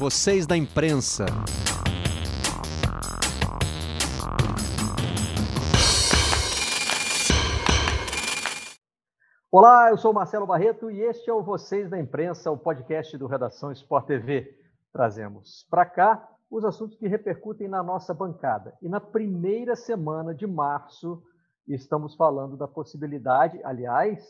vocês da imprensa. Olá, eu sou Marcelo Barreto e este é o Vocês da Imprensa, o podcast do Redação Sport TV. Trazemos para cá os assuntos que repercutem na nossa bancada. E na primeira semana de março, estamos falando da possibilidade, aliás,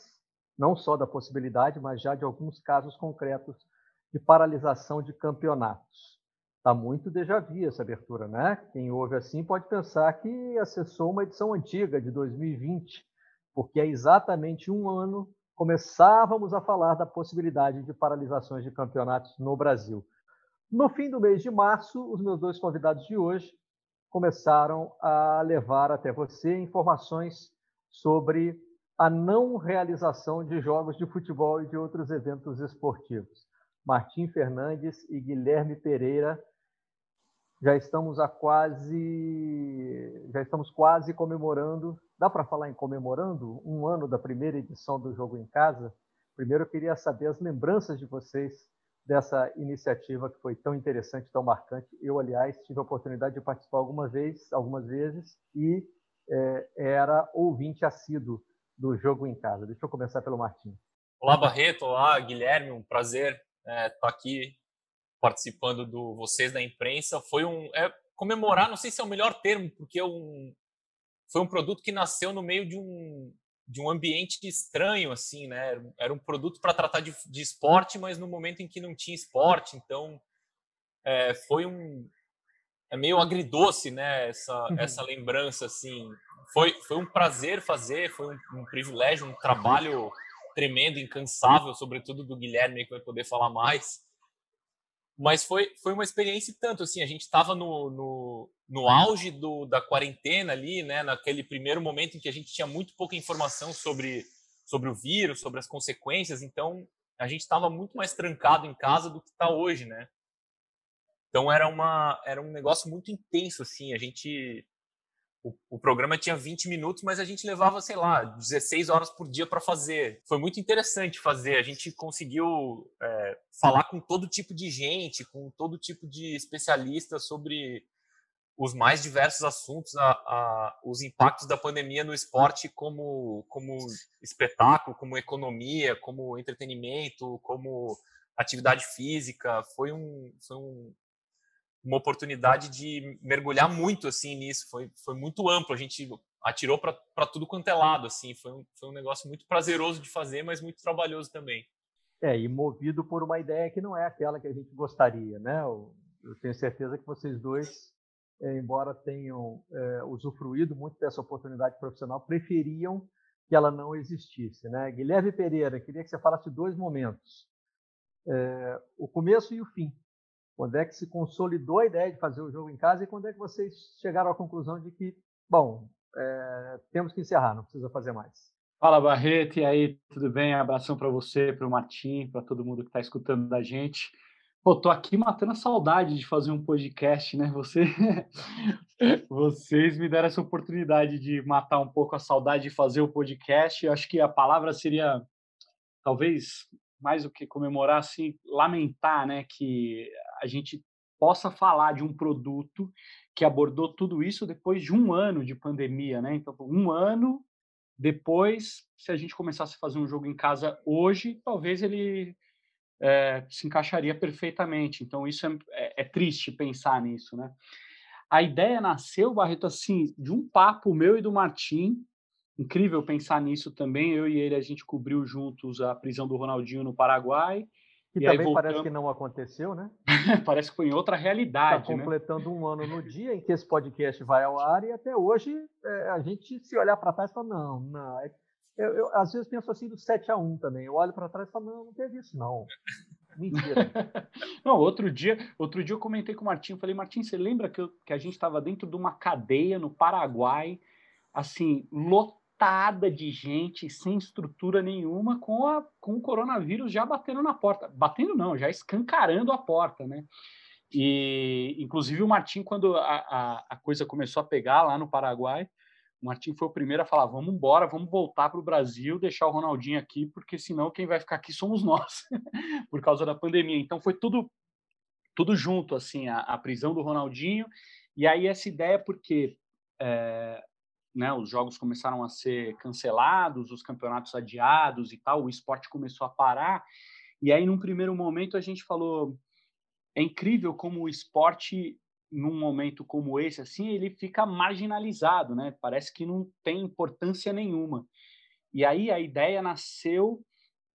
não só da possibilidade, mas já de alguns casos concretos de paralisação de campeonatos. Está muito déjà vu essa abertura, né? Quem ouve assim pode pensar que acessou uma edição antiga de 2020 porque há exatamente um ano começávamos a falar da possibilidade de paralisações de campeonatos no Brasil. No fim do mês de março, os meus dois convidados de hoje começaram a levar até você informações sobre a não realização de jogos de futebol e de outros eventos esportivos. Martim Fernandes e Guilherme Pereira já estamos a quase já estamos quase comemorando Dá para falar em comemorando um ano da primeira edição do Jogo em Casa? Primeiro, eu queria saber as lembranças de vocês dessa iniciativa que foi tão interessante, tão marcante. Eu, aliás, tive a oportunidade de participar alguma vez, algumas vezes e é, era ouvinte assíduo do Jogo em Casa. Deixa eu começar pelo Martim. Olá, Barreto. Olá, Guilherme. Um prazer estar é, aqui participando do Vocês da Imprensa. Foi um... É, comemorar, não sei se é o melhor termo, porque é um, foi um produto que nasceu no meio de um, de um ambiente estranho, assim, né? Era um produto para tratar de, de, esporte, mas no momento em que não tinha esporte, então é, foi um é meio agridoce, né? Essa uhum. essa lembrança, assim, foi foi um prazer fazer, foi um, um privilégio, um trabalho tremendo, incansável, sobretudo do Guilherme que vai poder falar mais. Mas foi, foi uma experiência tanto, assim, a gente estava no, no, no, auge do, da quarentena ali, né, naquele primeiro momento em que a gente tinha muito pouca informação sobre, sobre o vírus, sobre as consequências, então a gente estava muito mais trancado em casa do que está hoje, né? Então era, uma, era um negócio muito intenso, assim, a gente o, o, programa tinha 20 minutos, mas a gente levava, sei lá, 16 horas por dia para fazer. Foi muito interessante fazer. A gente conseguiu é, falar com todo tipo de gente, com todo tipo de especialista sobre os mais diversos assuntos, a, a, os impactos da pandemia no esporte como, como espetáculo, como economia, como entretenimento, como atividade física. Foi um, foi um, uma oportunidade de mergulhar muito assim nisso. Foi, foi muito amplo. A gente atirou para tudo quanto é lado. Assim, foi um, foi um negócio muito prazeroso de fazer, mas muito trabalhoso também. É, e movido por uma ideia que não é aquela que a gente gostaria, né? Eu, eu tenho certeza que vocês dois, é, embora tenham é, usufruído muito dessa oportunidade profissional, preferiam que ela não existisse, né? Guilherme Pereira, queria que você falasse dois momentos. É, o começo e o fim quando é que se consolidou a ideia de fazer o jogo em casa e quando é que vocês chegaram à conclusão de que, bom, é, temos que encerrar, não precisa fazer mais? Fala, Barreto, e aí, tudo bem? Abração para você, para o Martim, para todo mundo que está escutando da gente. Pô, tô aqui matando a saudade de fazer um podcast, né? Você... Vocês me deram essa oportunidade de matar um pouco a saudade de fazer o podcast. Eu acho que a palavra seria, talvez, mais do que comemorar, assim, lamentar, né? Que a gente possa falar de um produto que abordou tudo isso depois de um ano de pandemia, né? Então, um ano depois, se a gente começasse a fazer um jogo em casa hoje, talvez ele é, se encaixaria perfeitamente. Então, isso é, é, é, triste pensar nisso, né? A ideia nasceu, Barreto, assim, de um papo meu e do Martim. Incrível pensar nisso também. Eu e ele, a gente cobriu juntos a prisão do Ronaldinho no Paraguai. Que e também parece que não aconteceu, né? parece que foi em outra realidade. Está completando né? um ano no dia em que esse podcast vai ao ar e até hoje é, a gente se olhar para trás e fala, não, não. É, eu, eu, às vezes penso assim do 7 a 1 também. Eu olho para trás e falo, não, não teve isso, não. Mentira. não, outro dia, outro dia eu comentei com o Martim, falei, Martim, você lembra que, eu, que a gente estava dentro de uma cadeia no Paraguai, assim, lotado lotada de gente sem estrutura nenhuma com, a, com o coronavírus já batendo na porta. Batendo não, já escancarando a porta, né? E, inclusive, o Martim, quando a, a, a coisa começou a pegar lá no Paraguai, o Martim foi o primeiro a falar: vamos embora, vamos voltar para o Brasil, deixar o Ronaldinho aqui, porque senão quem vai ficar aqui somos nós, por causa da pandemia. Então, foi tudo tudo junto, assim, a, a, prisão do Ronaldinho. E aí essa ideia, porque é, né, os jogos começaram a ser cancelados, os campeonatos adiados e tal, o esporte começou a parar. E aí, num primeiro momento, a gente falou: é incrível como o esporte, num momento como esse, assim, ele fica marginalizado, né? Parece que não tem importância nenhuma. E aí a ideia nasceu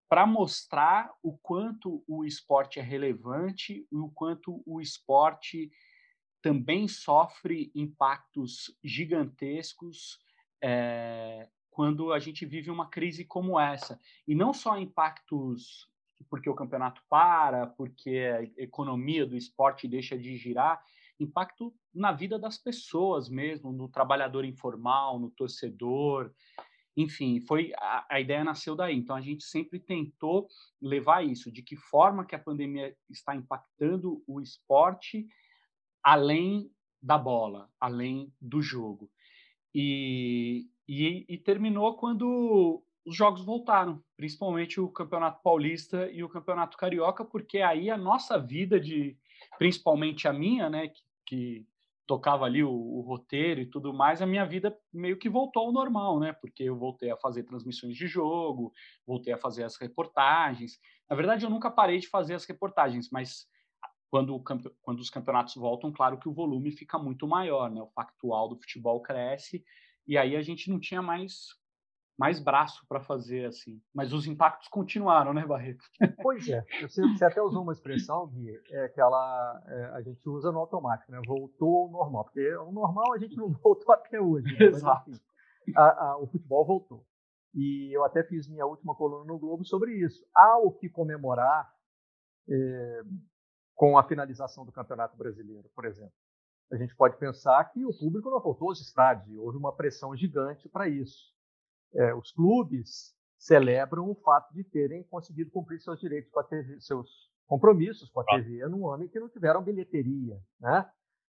para mostrar o quanto o esporte é relevante e o quanto o esporte também sofre impactos gigantescos é, quando a gente vive uma crise como essa. E não só impactos porque o campeonato para, porque a economia do esporte deixa de girar, impacto na vida das pessoas mesmo, no trabalhador informal, no torcedor, enfim, foi a, a, ideia nasceu daí. Então a gente sempre tentou levar isso, de que forma que a pandemia está impactando o esporte além da bola, além do jogo. E, e, e terminou quando os jogos voltaram, principalmente o Campeonato Paulista e o Campeonato Carioca, porque aí a nossa vida de, principalmente a minha, né, que, que tocava ali o, o, roteiro e tudo mais, a minha vida meio que voltou ao normal, né? Porque eu voltei a fazer transmissões de jogo, voltei a fazer as reportagens. Na verdade, eu nunca parei de fazer as reportagens, mas quando, quando os campeonatos voltam, claro que o volume fica muito maior, né? O factual do futebol cresce e aí a gente não tinha mais mais braço para fazer assim. Mas os impactos continuaram, né, Barreto? Pois é. Você, você até usou uma expressão, Gui, é, que ela, é, a gente usa no automático, né? Voltou ao normal. Porque o normal a gente não voltou até hoje. Né? Exato. Mas, enfim, a, a, o futebol voltou. E eu até fiz minha última coluna no Globo sobre isso. Há o que comemorar é, com a finalização do Campeonato Brasileiro, por exemplo. A gente pode pensar que o público não voltou aos estádios, houve uma pressão gigante para isso é, os clubes celebram o fato de terem conseguido cumprir seus direitos com a TV, seus compromissos com a TV num ano em que não tiveram bilheteria, né?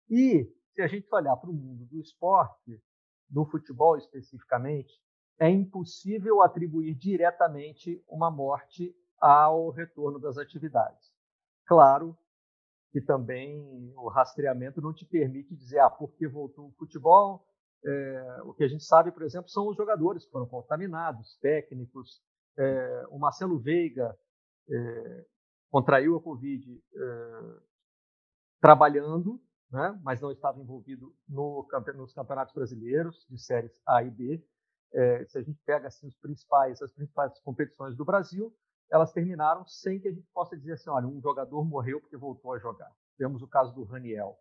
E se a gente olhar para o mundo do esporte, do futebol especificamente, é impossível atribuir diretamente uma morte ao retorno das atividades. Claro que também o rastreamento não te permite dizer, ah, porque voltou o futebol, é, o que a gente sabe, por exemplo, são os jogadores que foram contaminados, técnicos. É, o Marcelo Veiga é, contraiu a Covid trabalhando, né, mas não estava envolvido no, nos campeonatos brasileiros de séries A e B. se a gente pega assim, os principais, as principais competições do Brasil, elas terminaram sem que a gente possa dizer assim, olha, um jogador morreu porque voltou a jogar. Temos o caso do Raniel,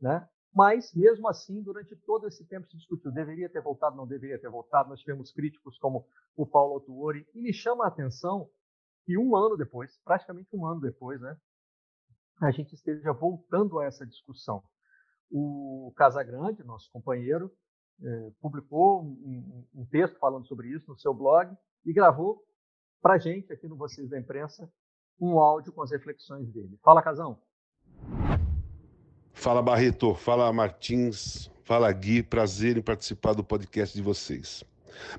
né? Mas, mesmo assim, durante todo esse tempo se discutiu, deveria ter voltado, não deveria ter voltado. Nós tivemos críticos como o Paulo Autuori, e me chama a atenção que um ano depois, praticamente um ano depois, né, a gente esteja voltando a essa discussão. O Casagrande, nosso companheiro, eh, publicou um, um, texto falando sobre isso no seu blog e gravou para a gente, aqui no Vocês da Imprensa, um áudio com as reflexões dele. Fala, Casão. Fala Barreto, fala Martins, fala Gui, prazer em participar do podcast de vocês.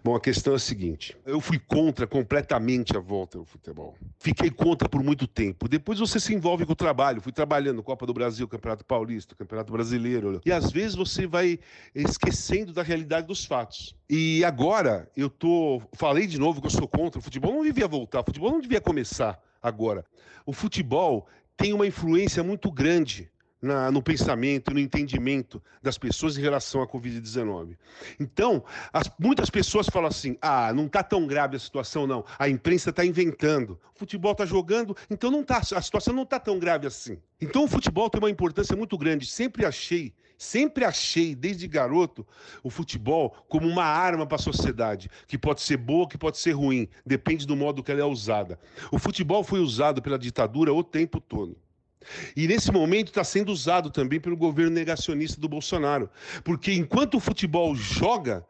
Bom, a questão é a seguinte: eu fui contra completamente a volta ao futebol. Fiquei contra por muito tempo. Depois você se envolve com o trabalho. Fui trabalhando Copa do Brasil, Campeonato Paulista, Campeonato Brasileiro. E às vezes você vai esquecendo da realidade dos fatos. E agora eu tô. Falei de novo que eu sou contra. O futebol não devia voltar, o futebol não devia começar agora. O futebol tem uma influência muito grande na, no pensamento, no entendimento das pessoas em relação à Covid-19. Então, as, muitas pessoas falam assim: ah, não está tão grave a situação, não. A imprensa está inventando. O futebol está jogando, então não tá, a situação não está tão grave assim. Então, o futebol tem uma importância muito grande. Sempre achei Sempre achei, desde garoto, o futebol como uma arma para a sociedade, que pode ser boa, que pode ser ruim, depende do modo que ela é usada. O futebol foi usado pela ditadura o tempo todo. E nesse momento está sendo usado também pelo governo negacionista do Bolsonaro. Porque enquanto o futebol joga,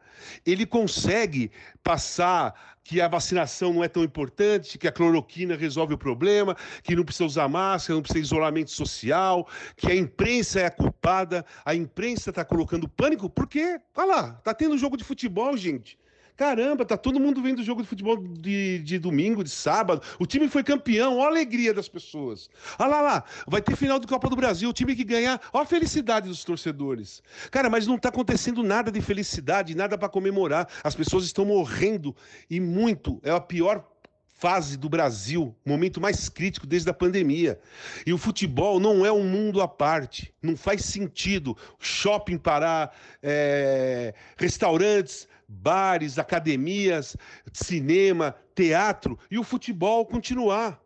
ele consegue passar que a vacinação não é tão importante, que a cloroquina resolve o problema, que não precisa usar máscara, não precisa isolamento social, que a imprensa é a culpada, a imprensa está colocando pânico, porque, olha lá, está tendo jogo de futebol, gente. Caramba, tá todo mundo vendo o jogo de futebol de, de domingo, de sábado. O time foi campeão, olha a alegria das pessoas. Olha lá, lá, vai ter final do Copa do Brasil, o time que ganhar, olha a felicidade dos torcedores. Cara, mas não tá acontecendo nada de felicidade, nada para comemorar. As pessoas estão morrendo e muito. É a pior fase do Brasil, momento mais crítico desde a pandemia. E o futebol não é um mundo à parte, não faz sentido shopping parar, é, restaurantes bares, academias, cinema, teatro e o futebol continuar.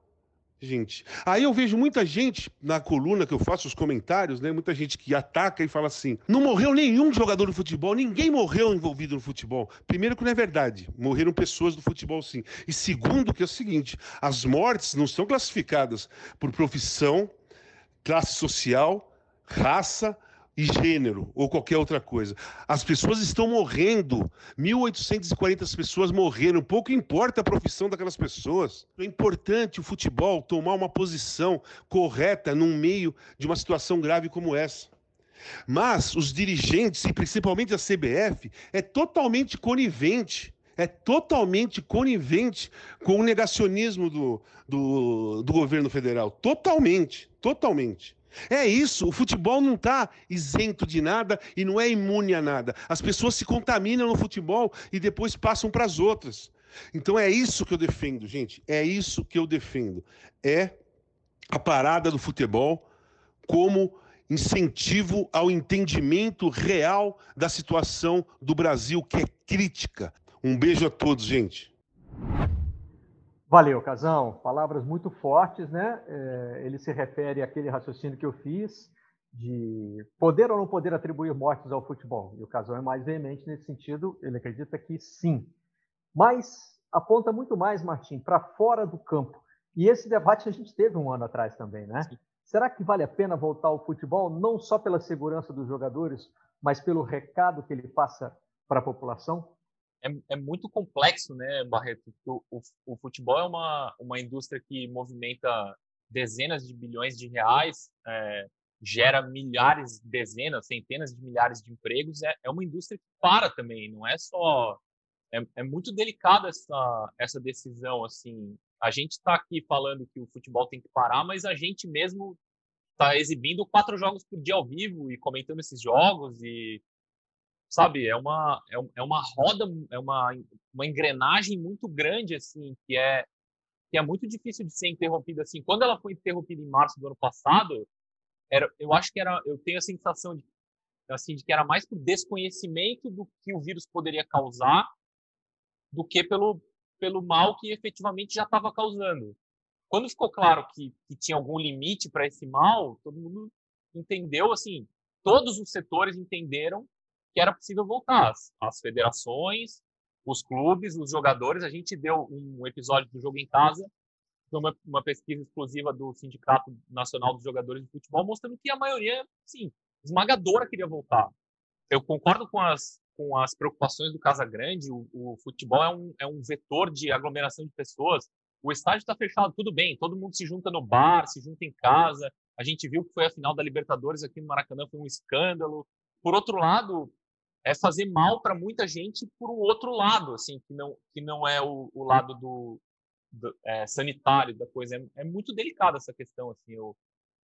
Gente, aí eu vejo muita gente na coluna que eu faço os comentários, né? Muita gente que ataca e fala assim: não morreu nenhum jogador de futebol, ninguém morreu envolvido no futebol. Primeiro, que não é verdade, morreram pessoas do futebol sim. E segundo, que é o seguinte: as mortes não são classificadas por profissão, classe social, raça, e gênero ou qualquer outra coisa. As pessoas estão morrendo. 1.840 pessoas morreram. Pouco importa a profissão daquelas pessoas. É importante o futebol tomar uma posição correta num meio de uma situação grave como essa. Mas os dirigentes, e principalmente a CBF, é totalmente conivente é totalmente conivente com o negacionismo do, do, do governo federal. Totalmente, totalmente. É isso, o futebol não está isento de nada e não é imune a nada. As pessoas se contaminam no futebol e depois passam para as outras. Então é isso que eu defendo, gente. É isso que eu defendo. É a parada do futebol como incentivo ao entendimento real da situação do Brasil, que é crítica. Um beijo a todos, gente. Valeu, Casão. Palavras muito fortes, né? É, ele se refere àquele raciocínio que eu fiz de poder ou não poder atribuir mortes ao futebol. E o Casão é mais veemente nesse sentido, ele acredita que sim. Mas aponta muito mais, Martim, para fora do campo. E esse debate a gente teve um ano atrás também, né? Sim. Será que vale a pena voltar ao futebol, não só pela segurança dos jogadores, mas pelo recado que ele passa para a população? É, é muito complexo, né, Barreto? O, o, futebol é uma, uma indústria que movimenta dezenas de bilhões de reais, é, gera milhares, dezenas, centenas de milhares de empregos. É, é uma indústria que para também, não é só. É, é muito delicada essa, essa decisão. assim. A gente está aqui falando que o futebol tem que parar, mas a gente mesmo está exibindo quatro jogos por dia ao vivo e comentando esses jogos e sabe, é uma, é, é uma roda, é uma, uma engrenagem muito grande, assim, que é, que é muito difícil de ser interrompida, assim. Quando ela foi interrompida em março do ano passado, era, eu acho que era, eu tenho a sensação de, assim, de que era mais por desconhecimento do que o vírus poderia causar do que pelo, pelo mal que efetivamente já estava causando. Quando ficou claro que, que tinha algum limite para esse mal, todo mundo entendeu, assim, todos os setores entenderam que era possível voltar. As, as federações, os clubes, os jogadores. A gente deu um episódio do Jogo em Casa, uma, uma pesquisa exclusiva do Sindicato Nacional dos Jogadores de Futebol, mostrando que a maioria, sim, esmagadora queria voltar. Eu concordo com as, com as preocupações do Casa Grande. O, o futebol é um, é um vetor de aglomeração de pessoas. O estádio está fechado, tudo bem, todo mundo se junta no bar, se junta em casa. A gente viu que foi a final da Libertadores aqui no Maracanã, foi um escândalo. Por outro lado, é fazer mal para muita gente por um outro lado, assim, que não, que não é o, o lado do, do é, sanitário da coisa. É, é, muito delicada essa questão, assim. Eu,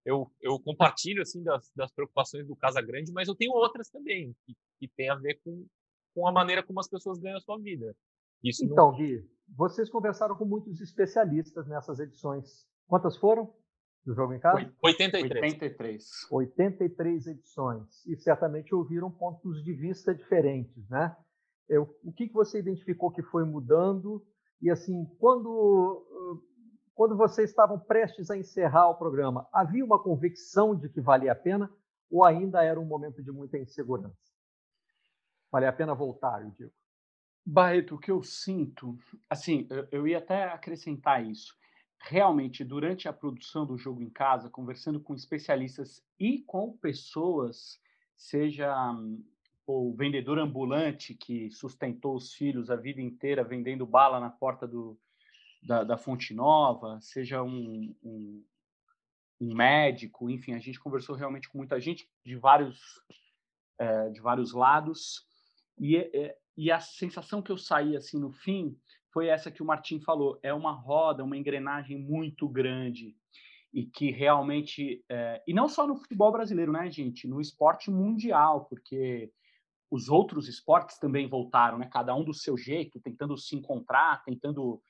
eu, eu compartilho, assim, das, das preocupações do Casa Grande, mas eu tenho outras também, que, que tem a ver com, com a maneira como as pessoas ganham a sua vida. Isso então, não... Gui, vocês conversaram com muitos especialistas nessas edições. Quantas foram? Do jogo em casa? 83. 83. 83 edições. E certamente ouviram pontos de vista diferentes, né? O que, que você identificou que foi mudando? E assim, quando, quando vocês estavam prestes a encerrar o programa, havia uma convicção de que valia a pena ou ainda era um momento de muita insegurança? Valia a pena voltar, eu digo. Barreto, o que eu sinto, assim, eu, eu ia até acrescentar isso realmente, durante a produção do jogo em casa, conversando com especialistas e com pessoas, seja hum, o vendedor ambulante que sustentou os filhos a vida inteira vendendo bala na porta do, da, da Fonte Nova, seja um, um, um, médico, enfim, a gente conversou realmente com muita gente de vários, é, de vários lados. E, é, e a sensação que eu saí assim no fim foi essa que o Martim falou: é uma roda, uma engrenagem muito grande e que realmente é, e não só no futebol brasileiro, né, gente, no esporte mundial, porque os outros esportes também voltaram, né? Cada um do seu jeito, tentando se encontrar, tentando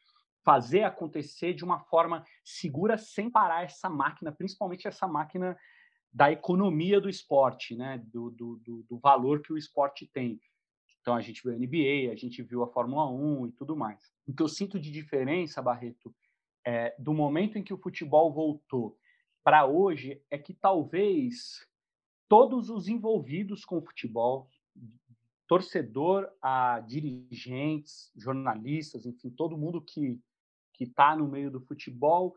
fazer acontecer de uma forma segura sem parar essa máquina, principalmente essa máquina da economia do esporte, né? Do, do, do, do valor que o esporte tem. Então a gente viu a NBA, a gente viu a Fórmula 1 e tudo mais. O que eu sinto de diferença, Barreto, é, do momento em que o futebol voltou para hoje é que talvez todos os envolvidos com o futebol, torcedor a dirigentes, jornalistas, enfim, todo mundo que que está no meio do futebol,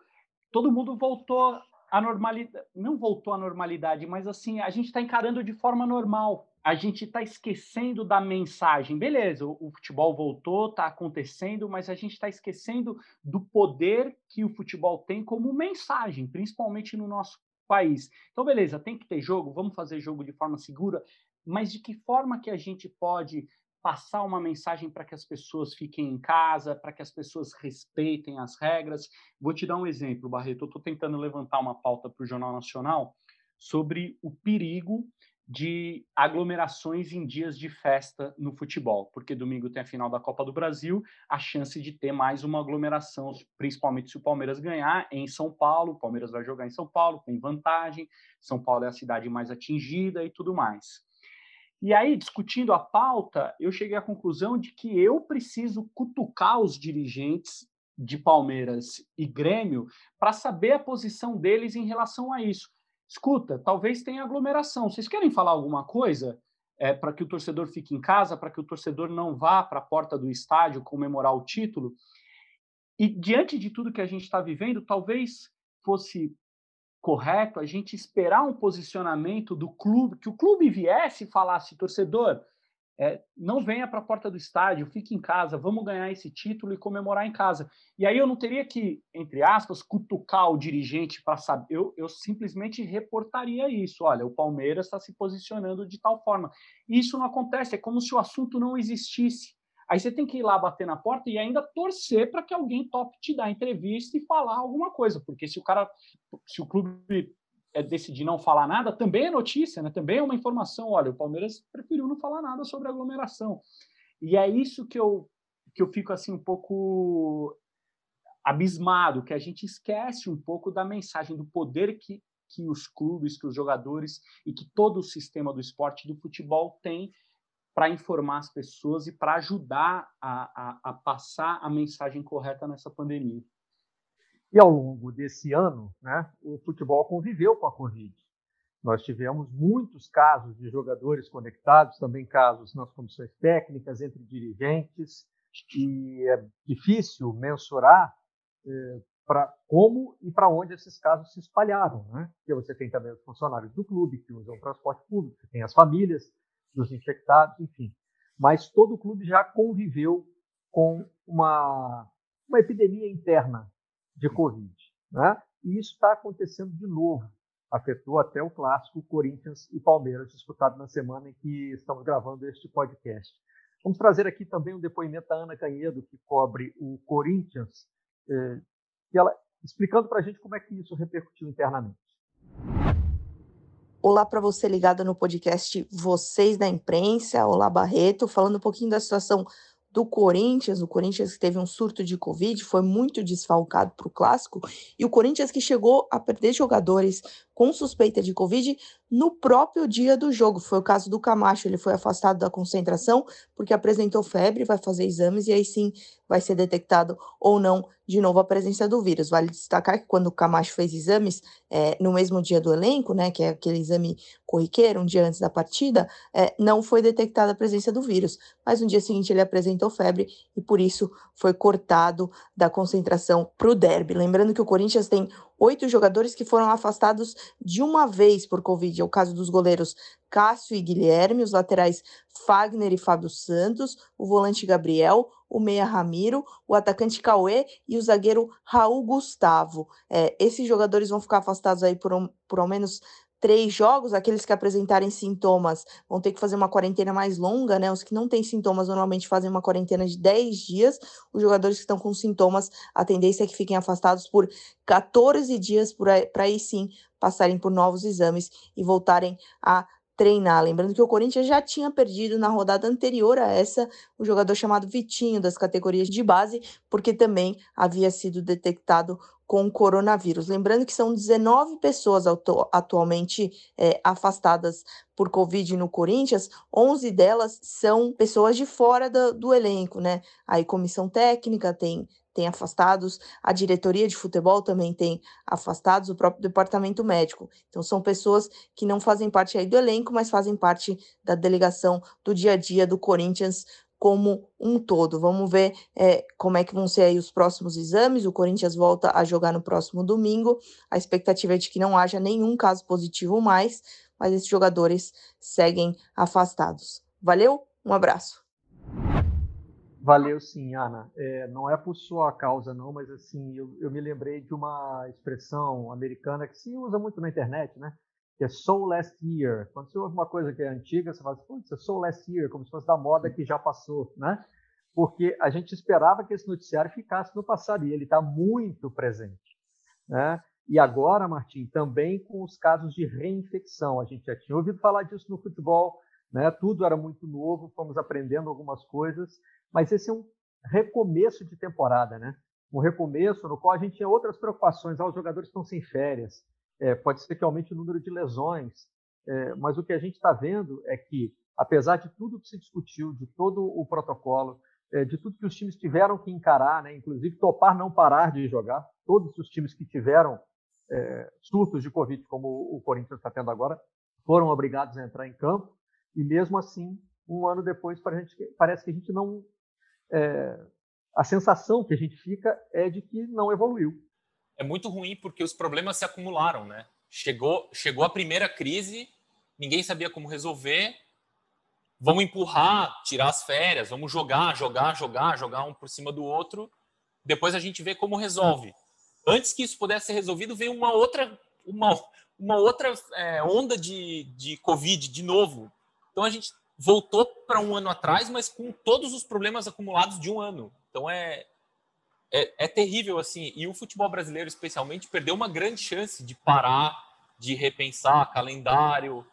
todo mundo voltou à normalidade, não voltou à normalidade, mas assim a gente está encarando de forma normal. A gente está esquecendo da mensagem. Beleza, o, futebol voltou, está acontecendo, mas a gente está esquecendo do poder que o futebol tem como mensagem, principalmente no nosso país. Então, beleza, tem que ter jogo, vamos fazer jogo de forma segura, mas de que forma que a gente pode passar uma mensagem para que as pessoas fiquem em casa, para que as pessoas respeitem as regras? Vou te dar um exemplo, Barreto. Eu estou tentando levantar uma pauta para o Jornal Nacional sobre o perigo de aglomerações em dias de festa no futebol, porque domingo tem a final da Copa do Brasil, a chance de ter mais uma aglomeração, principalmente se o Palmeiras ganhar em São Paulo, o Palmeiras vai jogar em São Paulo, tem vantagem, São Paulo é a cidade mais atingida e tudo mais. E aí, discutindo a pauta, eu cheguei à conclusão de que eu preciso cutucar os dirigentes de Palmeiras e Grêmio para saber a posição deles em relação a isso. Escuta, talvez tenha aglomeração. Vocês querem falar alguma coisa é, para que o torcedor fique em casa, para que o torcedor não vá para a porta do estádio comemorar o título? E diante de tudo que a gente está vivendo, talvez fosse correto a gente esperar um posicionamento do clube, que o clube viesse e falasse, torcedor, é, não venha para a porta do estádio, fique em casa, vamos ganhar esse título e comemorar em casa. E aí eu não teria que, entre aspas, cutucar o dirigente para saber, eu, eu simplesmente reportaria isso. Olha, o Palmeiras está se posicionando de tal forma. Isso não acontece, é como se o assunto não existisse. Aí você tem que ir lá bater na porta e ainda torcer para que alguém tope te dar entrevista e falar alguma coisa, porque se o cara, se o clube é decidir não falar nada, também é notícia, né? Também é uma informação. Olha, o Palmeiras preferiu não falar nada sobre aglomeração. E é isso que eu que eu fico assim um pouco abismado, que a gente esquece um pouco da mensagem do poder que que os clubes, que os jogadores e que todo o sistema do esporte do futebol tem para informar as pessoas e para ajudar a, a, a, passar a mensagem correta nessa pandemia. E ao longo desse ano, né, o futebol conviveu com a Covid. Nós tivemos muitos casos de jogadores conectados, também casos nas comissões técnicas, entre dirigentes, e é difícil mensurar eh, para como e para onde esses casos se espalharam. Né? Porque você tem também os funcionários do clube que usam transporte público, você tem as famílias dos infectados, enfim. Mas todo o clube já conviveu com uma, uma epidemia interna de Covid. Né? E isso está acontecendo de novo. Afetou até o clássico Corinthians e Palmeiras, disputado na semana em que estamos gravando este podcast. Vamos trazer aqui também um depoimento da Ana Canhedo, que cobre o Corinthians, eh, ela, explicando para a gente como é que isso repercutiu internamente. Olá para você ligada no podcast Vocês da Imprensa. Olá, Barreto, falando um pouquinho da situação do Corinthians, o Corinthians que teve um surto de Covid, foi muito desfalcado para o clássico, e o Corinthians que chegou a perder jogadores com suspeita de Covid no próprio dia do jogo. Foi o caso do Camacho, ele foi afastado da concentração porque apresentou febre, vai fazer exames e aí sim vai ser detectado ou não de novo a presença do vírus. Vale destacar que quando o Camacho fez exames é, no mesmo dia do elenco, né, que é aquele exame corriqueiro, um dia antes da partida, é, não foi detectada a presença do vírus. Mas no dia seguinte ele apresentou febre e por isso foi cortado da concentração para o derby. Lembrando que o Corinthians tem oito jogadores que foram afastados de uma vez por Covid. É o caso dos goleiros Cássio e Guilherme, os laterais Fagner e Fábio Santos, o volante Gabriel, o meia Ramiro, o atacante Cauê e o zagueiro Raul Gustavo. É, esses jogadores vão ficar afastados aí por, um, por ao menos três jogos, aqueles que apresentarem sintomas vão ter que fazer uma quarentena mais longa, né? Os que não têm sintomas normalmente fazem uma quarentena de 10 dias. Os jogadores que estão com sintomas, a tendência é que fiquem afastados por 14 dias para aí sim passarem por novos exames e voltarem a treinar. Lembrando que o Corinthians já tinha perdido na rodada anterior a essa o jogador chamado Vitinho das categorias de base, porque também havia sido detectado com coronavírus. Lembrando que são 19 pessoas atu atualmente é, afastadas por Covid no Corinthians, 11 delas são pessoas de fora do, do elenco, né? Aí comissão técnica tem tem afastados, a diretoria de futebol também tem afastados, o próprio departamento médico. Então, são pessoas que não fazem parte aí do elenco, mas fazem parte da delegação do dia a dia do Corinthians como um todo. Vamos ver é, como é que vão ser aí os próximos exames. O Corinthians volta a jogar no próximo domingo. A expectativa é de que não haja nenhum caso positivo mais, mas esses jogadores seguem afastados. Valeu, um abraço. Valeu sim, Ana. É, não é por sua causa, não, mas assim, eu, eu, me lembrei de uma expressão americana que se usa muito na internet, né? Que é so last year. Quando você ouve uma coisa que é antiga, você fala assim, putz, é so last year, como se fosse da moda que já passou, né? Porque a gente esperava que esse noticiário ficasse no passado e ele está muito presente, né? E agora, Martim, também com os casos de reinfecção. A gente já tinha ouvido falar disso no futebol, né? Tudo era muito novo, fomos aprendendo algumas coisas mas esse é um recomeço de temporada, né? Um recomeço no qual a gente tinha outras preocupações. Ah, os jogadores estão sem férias, é, pode ser que aumente o número de lesões, é, mas o que a gente está vendo é que, apesar de tudo que se discutiu, de todo o protocolo, é, de tudo que os times tiveram que encarar, né? inclusive topar não parar de jogar, todos os times que tiveram é, surtos de Covid, como o Corinthians está tendo agora, foram obrigados a entrar em campo, e mesmo assim, um ano depois, parece que a gente não é, a sensação que a gente fica é de que não evoluiu. É muito ruim porque os problemas se acumularam, né? Chegou, chegou a primeira crise, ninguém sabia como resolver. Vamos empurrar, tirar as férias, vamos jogar, jogar, jogar, jogar um por cima do outro. Depois a gente vê como resolve. Antes que isso pudesse ser resolvido, veio uma outra, uma, uma outra é, onda de, de Covid de novo. Então a gente voltou para um ano atrás, mas com todos os problemas acumulados de um ano. Então é, é, é, terrível assim. E o futebol brasileiro, especialmente, perdeu uma grande chance de parar, de repensar calendário,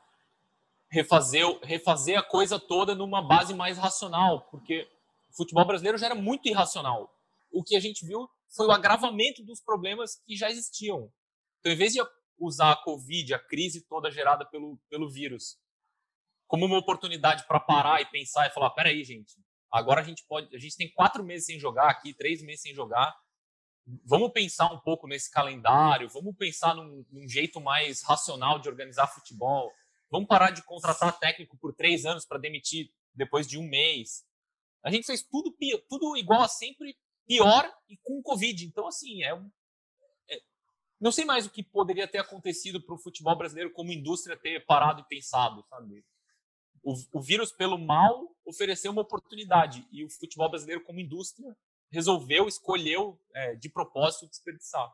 refazer, refazer a coisa toda numa base mais racional, porque o futebol brasileiro já era muito irracional. O que a gente viu foi o agravamento dos problemas que já existiam. Então, em vez de usar a Covid, a crise toda gerada pelo, pelo vírus, como uma oportunidade para parar e pensar e falar: peraí, gente, agora a gente pode. A gente tem quatro meses sem jogar aqui, três meses sem jogar. Vamos pensar um pouco nesse calendário, vamos pensar num, num jeito mais racional de organizar futebol. Vamos parar de contratar técnico por três anos para demitir depois de um mês. A gente fez tudo, tudo igual a sempre, pior e com Covid. Então, assim, é um. É, não sei mais o que poderia ter acontecido para o futebol brasileiro como indústria ter parado e pensado, sabe? O, o vírus, pelo mal, ofereceu uma oportunidade. E o futebol brasileiro, como indústria, resolveu, escolheu é, de propósito desperdiçar.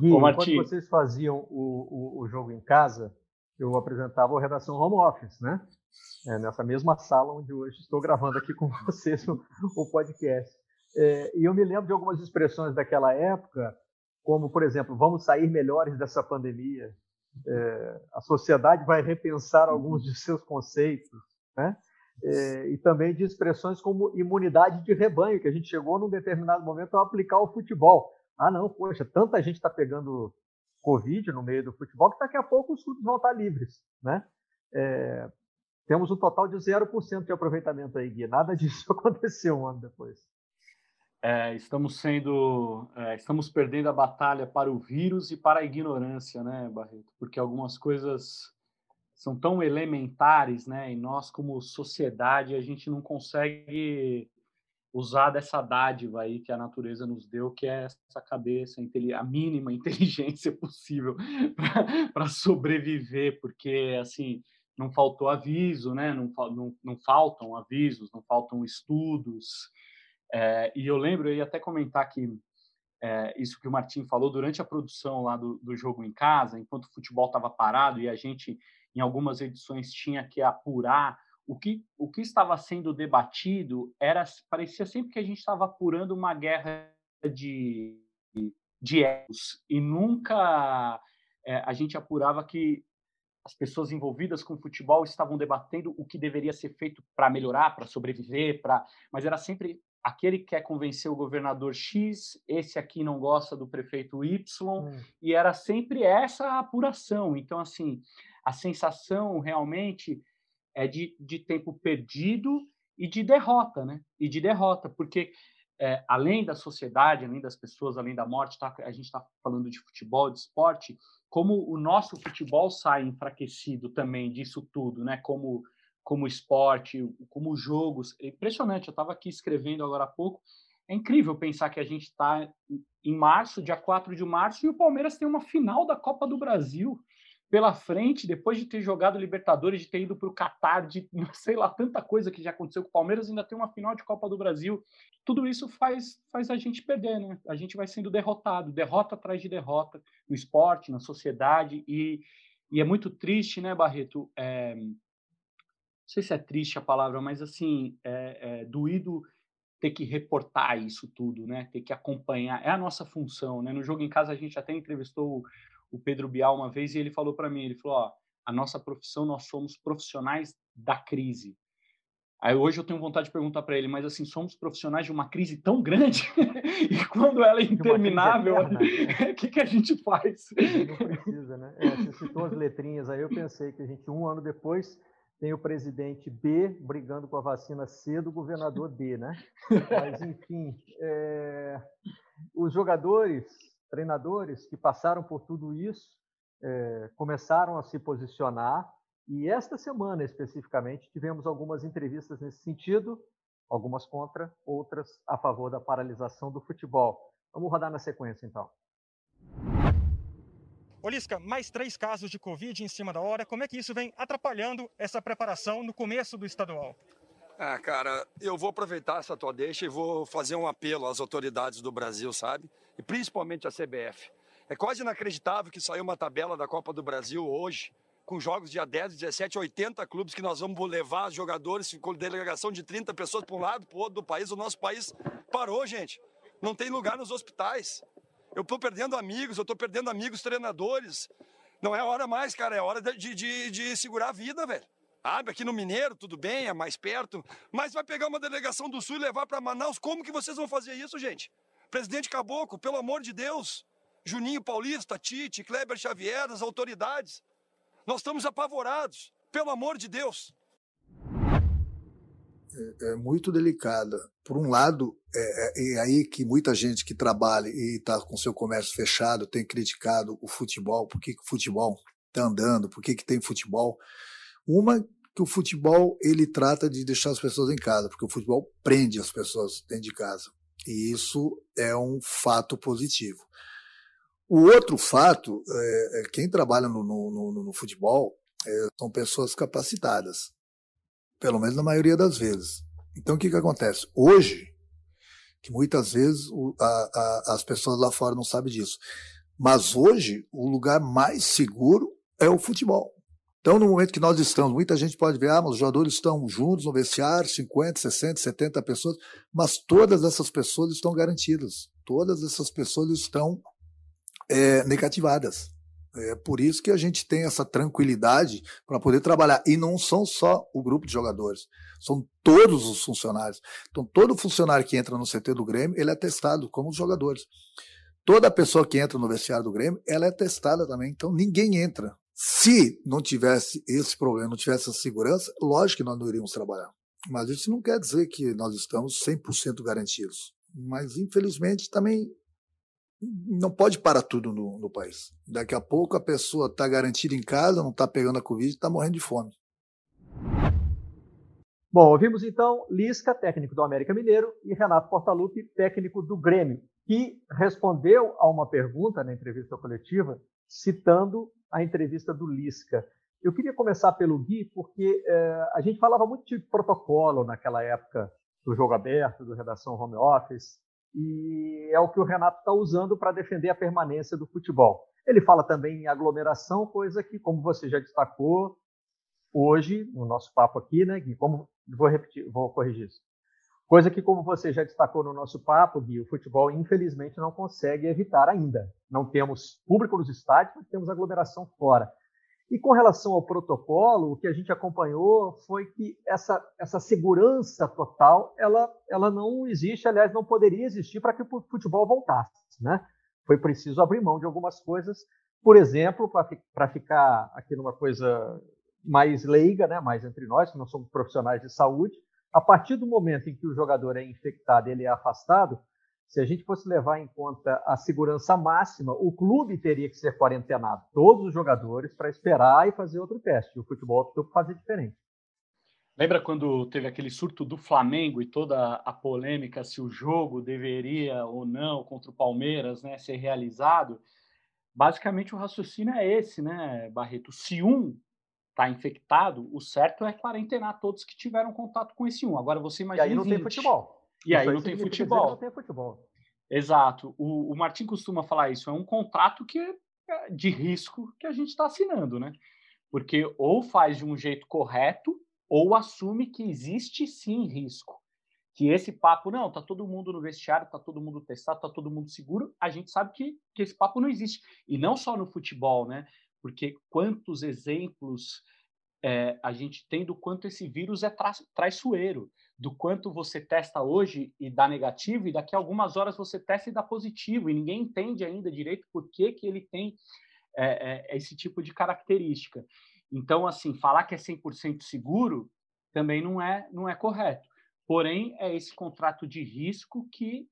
Gui, Ô, quando vocês faziam o, o, o, jogo em casa, eu apresentava a redação home office, né? É, nessa mesma sala onde hoje estou gravando aqui com vocês o, o podcast. É, e eu me lembro de algumas expressões daquela época, como, por exemplo, vamos sair melhores dessa pandemia, é, a sociedade vai repensar alguns de seus conceitos, né? É, e também de expressões como imunidade de rebanho, que a gente chegou num determinado momento a aplicar ao futebol. Ah, não, poxa, tanta gente está pegando Covid no meio do futebol que daqui a pouco os clubes vão estar livres, né? É, temos um total de 0% de aproveitamento aí, Gui. Nada disso aconteceu um ano depois. É, estamos sendo, é, estamos perdendo a batalha para o vírus e para a ignorância, né, Barreto? Porque algumas coisas são tão elementares, né? E nós, como sociedade, a gente não consegue usar dessa dádiva aí que a natureza nos deu, que é essa cabeça, a mínima inteligência possível para sobreviver, porque assim não faltou aviso, né? Não, não, não faltam avisos, não faltam estudos. É, e eu lembro, eu ia até comentar que é, isso que o Martim falou durante a produção lá do, do jogo em casa, enquanto o futebol estava parado e a gente, em algumas edições, tinha que apurar o que, o que estava sendo debatido era parecia sempre que a gente estava apurando uma guerra de, de egos e nunca é, a gente apurava que as pessoas envolvidas com o futebol estavam debatendo o que deveria ser feito para melhorar, para sobreviver, para mas era sempre aquele que quer convencer o governador X, esse aqui não gosta do prefeito Y, hum. e era sempre essa apuração. Então, assim, a sensação realmente é de, de tempo perdido e de derrota, né? E de derrota, porque é, além da sociedade, além das pessoas, além da morte, tá, a gente está falando de futebol, de esporte, como o nosso futebol sai enfraquecido também disso tudo, né? Como como esporte, como jogos. É impressionante, eu estava aqui escrevendo agora há pouco. É incrível pensar que a gente está em março, dia 4 de março, e o Palmeiras tem uma final da Copa do Brasil pela frente, depois de ter jogado Libertadores, de ter ido para o Catar, de sei lá, tanta coisa que já aconteceu com o Palmeiras, ainda tem uma final de Copa do Brasil. Tudo isso faz, faz a gente perder, né? A gente vai sendo derrotado, derrota atrás de derrota, no esporte, na sociedade, e, e é muito triste, né, Barreto? É, sei se é triste a palavra, mas assim, é, é doído ter que reportar isso tudo, né? Ter que acompanhar. É a nossa função, né? No jogo em casa a gente até entrevistou o Pedro Bial uma vez e ele falou para mim, ele falou, ó, a nossa profissão nós somos profissionais da crise. Aí hoje eu tenho vontade de perguntar para ele, mas assim, somos profissionais de uma crise tão grande e quando ela é interminável, o que, que a gente faz? Não precisa, né? É, você citou as letrinhas aí, eu pensei que a gente, um ano depois, tem o presidente B brigando com a vacina C do governador D, né? Mas, enfim, é... os jogadores, treinadores que passaram por tudo isso, é... começaram a se posicionar e esta semana, especificamente, tivemos algumas entrevistas nesse sentido, algumas contra, outras a favor da paralisação do futebol. Vamos rodar na sequência, então. Olisca, mais três casos de Covid em cima da hora. Como é que isso vem atrapalhando essa preparação no começo do estadual? Ah, cara, eu vou aproveitar essa tua deixa e vou fazer um apelo às autoridades do Brasil, sabe? E principalmente à CBF. É quase inacreditável que saiu uma tabela da Copa do Brasil hoje, com jogos dia 10, 17, 80 clubes que nós vamos levar jogadores com delegação de 30 pessoas para um lado, para o outro do país. O nosso país parou, gente. Não tem lugar nos hospitais. Eu estou perdendo amigos, eu estou perdendo amigos treinadores. Não é hora mais, cara, é hora de, de, de segurar a vida, velho. Abre aqui no Mineiro, tudo bem, é mais perto. Mas vai pegar uma delegação do Sul e levar para Manaus. Como que vocês vão fazer isso, gente? Presidente Caboclo, pelo amor de Deus. Juninho Paulista, Tite, Kleber Xavier, as autoridades. Nós estamos apavorados, pelo amor de Deus é, é muito delicada. Por um lado, é, é, aí que muita gente que trabalha e está com seu comércio fechado tem criticado o futebol. Por que, que o futebol está andando? Por que, que tem futebol? Uma que o futebol ele trata de deixar as pessoas em casa, porque o futebol prende as pessoas dentro de casa. E isso é um fato positivo. O outro fato é, é quem trabalha no, no, no, no futebol é, são pessoas capacitadas pelo menos na maioria das vezes. Então, o que, que acontece? Hoje, que muitas vezes o, a, a, as pessoas lá fora não sabem disso, mas hoje o lugar mais seguro é o futebol. Então, no momento que nós estamos, muita gente pode ver, ah, mas os jogadores estão juntos no vestiário, 50, 60, 70 pessoas, mas todas essas pessoas estão garantidas. Todas essas pessoas estão é, negativadas. É por isso que a gente tem essa tranquilidade para poder trabalhar. E não são só o grupo de jogadores, são todos os funcionários. Então, todo funcionário que entra no CT do Grêmio, ele é testado, como os jogadores. Toda pessoa que entra no vestiário do Grêmio, ela é testada também. Então, ninguém entra. Se não tivesse esse problema, não tivesse essa segurança, lógico que nós não iríamos trabalhar. Mas isso não quer dizer que nós estamos 100% garantidos. Mas, infelizmente, também não pode parar tudo no, no país. Daqui a pouco a pessoa está garantida em casa, não está pegando a Covid, está morrendo de fome. Bom, ouvimos então Lisca, técnico do América Mineiro, e Renato Portaluppi, técnico do Grêmio, que respondeu a uma pergunta na entrevista coletiva, citando a entrevista do Lisca. Eu queria começar pelo Gui, porque é, a gente falava muito de protocolo naquela época do jogo aberto, do redação home office, e é o que o Renato está usando para defender a permanência do futebol. Ele fala também em aglomeração, coisa que, como você já destacou hoje no nosso papo aqui, né, Gui? Como vou repetir, vou corrigir isso. Coisa que, como você já destacou no nosso papo, Gui, o futebol infelizmente não consegue evitar ainda. Não temos público nos estádios, mas temos aglomeração fora. E com relação ao protocolo, o que a gente acompanhou foi que essa, essa segurança total, ela, ela não existe, aliás, não poderia existir para que o futebol voltasse, né? Foi preciso abrir mão de algumas coisas, por exemplo, para ficar aqui numa coisa mais leiga, né, mais entre nós, que não somos profissionais de saúde, a partir do momento em que o jogador é infectado, ele é afastado, se a gente fosse levar em conta a segurança máxima, o clube teria que ser quarentenado, todos os jogadores, para esperar e fazer outro teste. O futebol optou por fazer diferente. Lembra quando teve aquele surto do Flamengo e toda a polêmica se o jogo deveria ou não contra o Palmeiras né, ser realizado? Basicamente o raciocínio é esse, né, Barreto? Se um está infectado, o certo é quarentenar todos que tiveram contato com esse um. Agora você imagina. E aí não 20. tem futebol. E aí não tem futebol. não tem futebol. Exato. O, o Martim costuma falar isso. É um contrato que é de risco que a gente está assinando, né? Porque ou faz de um jeito correto ou assume que existe sim risco. Que esse papo, não, tá todo mundo no vestiário, tá todo mundo testado, tá todo mundo seguro, a gente sabe que, que esse papo não existe. E não só no futebol, né? Porque quantos exemplos é, a gente tem do quanto esse vírus é tra traiçoeiro do quanto você testa hoje e dá negativo, e daqui a algumas horas você testa e dá positivo, e ninguém entende ainda direito por que, que ele tem é, é, esse tipo de característica. Então, assim, falar que é 100% seguro também não é, não é correto. Porém, é esse contrato de risco que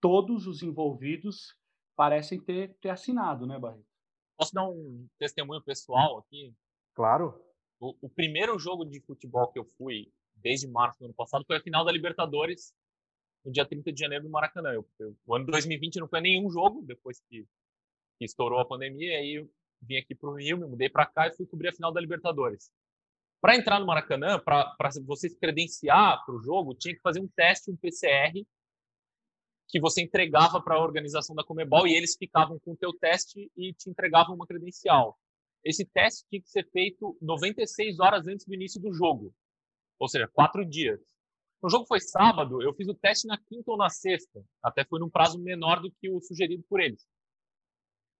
todos os envolvidos parecem ter, ter assinado, né, Barreto? Posso dar um testemunho pessoal aqui? Claro. O, o primeiro jogo de futebol que eu fui desde março do ano passado, foi a final da Libertadores, no dia 30 de janeiro no Maracanã. Eu, eu, o ano 2020 não foi nenhum jogo, depois que, que estourou a pandemia, aí vim aqui para o Rio, me mudei para cá e fui cobrir a final da Libertadores. Para entrar no Maracanã, para você se credenciar para o jogo, tinha que fazer um teste, um PCR, que você entregava para a organização da Comebol e eles ficavam com o teu teste e te entregavam uma credencial. Esse teste tinha que ser feito 96 horas antes do início do jogo ou seja, quatro dias. O jogo foi sábado, eu fiz o teste na quinta ou na sexta, até foi num prazo menor do que o sugerido por eles.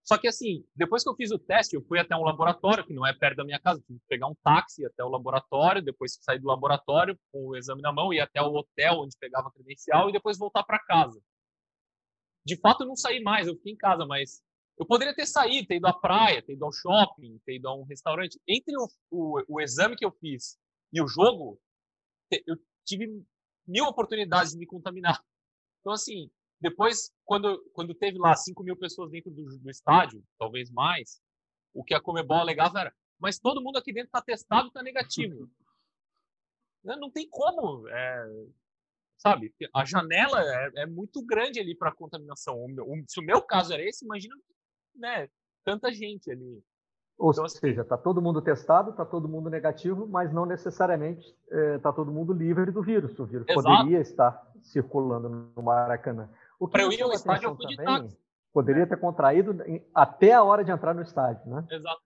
Só que assim, depois que eu fiz o teste, eu fui até um laboratório, que não é perto da minha casa, tive que pegar um táxi até o laboratório, depois sair do laboratório com o exame na mão, ir até o hotel onde pegava a credencial e depois voltar para casa. De fato, eu não saí mais, eu fiquei em casa, mas eu poderia ter saído, ter ido à praia, ter ido ao shopping, ter ido a um restaurante. Entre o, o, o exame que eu fiz e o jogo, eu tive mil oportunidades de me contaminar. Então, assim, depois, quando, quando teve lá 5 mil pessoas dentro do, do estádio, talvez mais, o que a Comebol alegava era, mas todo mundo aqui dentro está testado e está negativo. Não tem como, é, sabe? A janela é, é muito grande ali para contaminação. O meu, se o meu caso era esse, imagina, né, tanta gente ali. Ou então, assim, seja, está todo mundo testado, está todo mundo negativo, mas não necessariamente está é, todo mundo livre do vírus. O vírus Exato. poderia estar circulando no Maracanã. O que Para eu ir ao estádio, eu fui de táxi. Poderia ter contraído até a hora de entrar no estádio, né? Exato.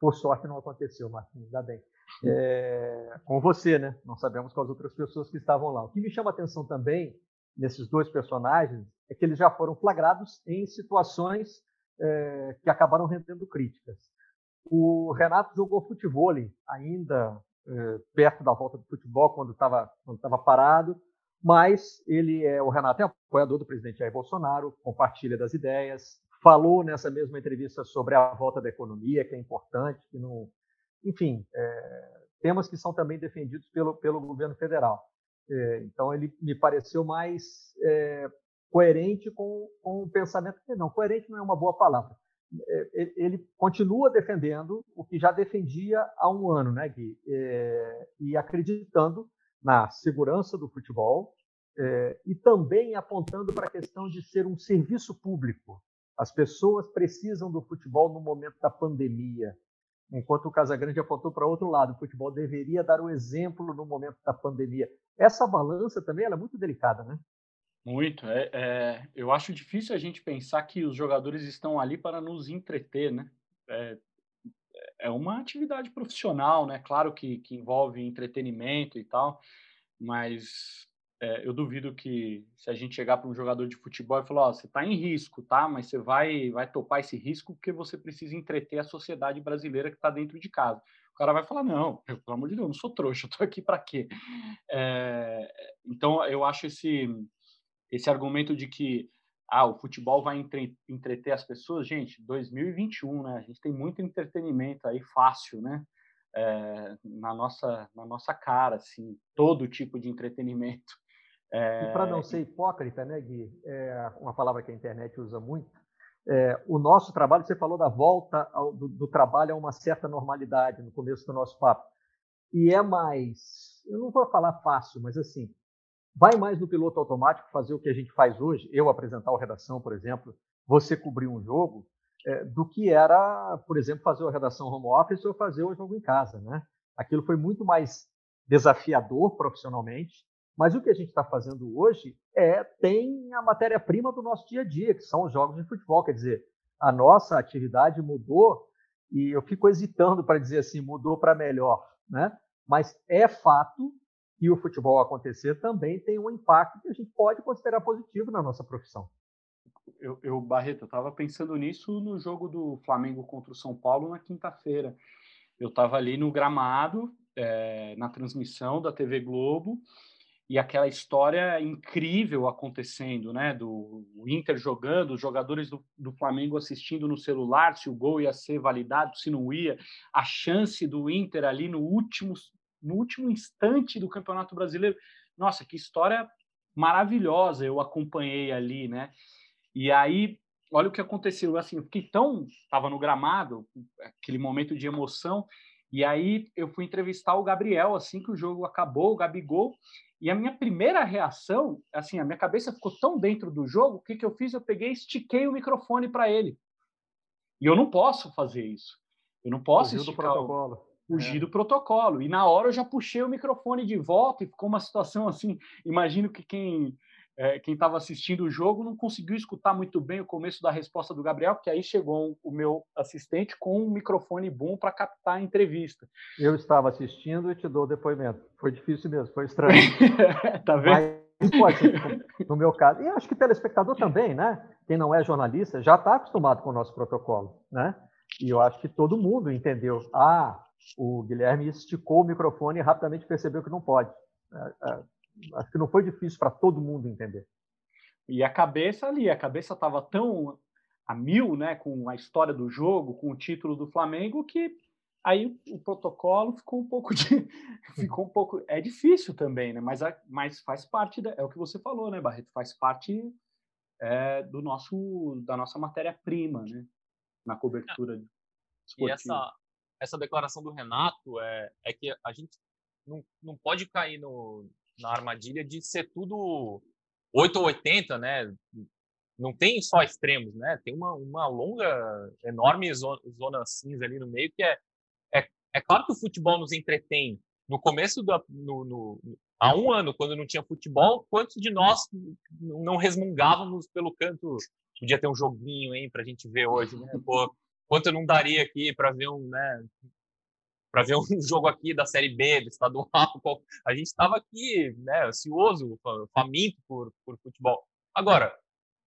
Por sorte não aconteceu, Martins, ainda bem. É, com você, né? Não sabemos com as outras pessoas que estavam lá. O que me chama a atenção também nesses dois personagens é que eles já foram flagrados em situações é, que acabaram rendendo críticas. O Renato jogou futebol ainda é, perto da volta do futebol, quando estava quando tava parado, mas ele é o Renato é apoiador do presidente Jair Bolsonaro, compartilha das ideias, falou nessa mesma entrevista sobre a volta da economia, que é importante, que não, enfim, é, temas que são também defendidos pelo, pelo governo federal. É, então ele me pareceu mais coerente com, com o pensamento, não, coerente não é uma boa palavra, ele continua defendendo o que já defendia há um ano, né, Gui? É, e acreditando na segurança do futebol é, e também apontando para a questão de ser um serviço público. As pessoas precisam do futebol no momento da pandemia, enquanto o Casagrande apontou para outro lado. O futebol deveria dar o exemplo no momento da pandemia. Essa balança também é muito delicada, né? Muito. É, é, eu acho difícil a gente pensar que os jogadores estão ali para nos entreter, né? É, é uma atividade profissional, né? Claro que, que envolve entretenimento e tal, mas é, eu duvido que se a gente chegar para um jogador de futebol e falar, oh, você está em risco, tá? Mas você vai, vai topar esse risco porque você precisa entreter a sociedade brasileira que está dentro de casa. O cara vai falar, não, pelo amor de Deus, eu não sou trouxa, eu estou aqui para quê? É, então, eu acho esse, esse argumento de que ah, o futebol vai entre, entreter as pessoas, gente, 2021, né? A gente tem muito entretenimento aí fácil, né? É, na nossa na nossa cara, assim, todo tipo de entretenimento. É... E para não ser hipócrita, né, Gui? É uma palavra que a internet usa muito. É, o nosso trabalho, você falou da volta ao, do, do, trabalho a uma certa normalidade no começo do nosso papo. E é mais, eu não vou falar fácil, mas assim, vai mais no piloto automático fazer o que a gente faz hoje, eu apresentar o redação, por exemplo, você cobrir um jogo, é, do que era, por exemplo, fazer a redação home office ou fazer o jogo em casa, né? Aquilo foi muito mais desafiador profissionalmente, mas o que a gente está fazendo hoje é tem a matéria-prima do nosso dia a dia, que são os jogos de futebol. Quer dizer, a nossa atividade mudou e eu fico hesitando para dizer assim, mudou para melhor, né? Mas é fato que o futebol acontecer também tem um impacto que a gente pode considerar positivo na nossa profissão. Eu, eu Barreto, eu estava pensando nisso no jogo do Flamengo contra o São Paulo na quinta-feira. Eu estava ali no gramado, é, na transmissão da TV Globo, e aquela história incrível acontecendo, né? Do Inter jogando, os jogadores do, do, Flamengo assistindo no celular, se o gol ia ser validado, se não ia, a chance do Inter ali no último no último instante do Campeonato Brasileiro. Nossa, que história maravilhosa eu acompanhei ali, né? E aí, olha o que aconteceu. Assim, eu fiquei tão. Estava no gramado, aquele momento de emoção. E aí eu fui entrevistar o Gabriel assim que o jogo acabou, o Gabigol. E a minha primeira reação, assim, a minha cabeça ficou tão dentro do jogo, o que, que eu fiz? Eu peguei estiquei o microfone para ele. E eu não posso fazer isso. Eu não posso Fugiu esticar. Do protocolo fugir é. do protocolo. E na hora eu já puxei o microfone de volta e ficou uma situação assim. Imagino que quem é, quem estava assistindo o jogo não conseguiu escutar muito bem o começo da resposta do Gabriel, porque aí chegou o meu assistente com um microfone bom para captar a entrevista. Eu estava assistindo e te dou o depoimento. Foi difícil mesmo, foi estranho. tá vendo? Mas, pode, no meu caso, e acho que telespectador também, né? Quem não é jornalista já está acostumado com o nosso protocolo, né? E eu acho que todo mundo entendeu. Ah, o Guilherme esticou o microfone e rapidamente percebeu que não pode. É, é, acho que não foi difícil para todo mundo entender. E a cabeça ali, a cabeça estava tão a mil, né, com a história do jogo, com o título do Flamengo, que aí o protocolo ficou um pouco de, ficou um pouco, é difícil também, né, mas, mas faz parte, da, é o que você falou, né, Barreto, faz parte é, do nosso, da nossa matéria-prima, né, na cobertura esportiva. E essa, essa declaração do Renato é, é que a gente não, não pode cair no, na armadilha de ser tudo 8 ou 80, né? Não tem só extremos, né? Tem uma, uma longa, enorme zona, zona cinza ali no meio que é, é, é claro que o futebol nos entretém. No começo do no, no, há um ano, quando não tinha futebol, quantos de nós não resmungávamos pelo canto? Podia ter um joguinho, hein, para a gente ver hoje, né? Pô, quanto eu não daria aqui para ver um, né, para ver um jogo aqui da Série B, do estadual. A gente estava aqui, né, ansioso, faminto por, por futebol. Agora,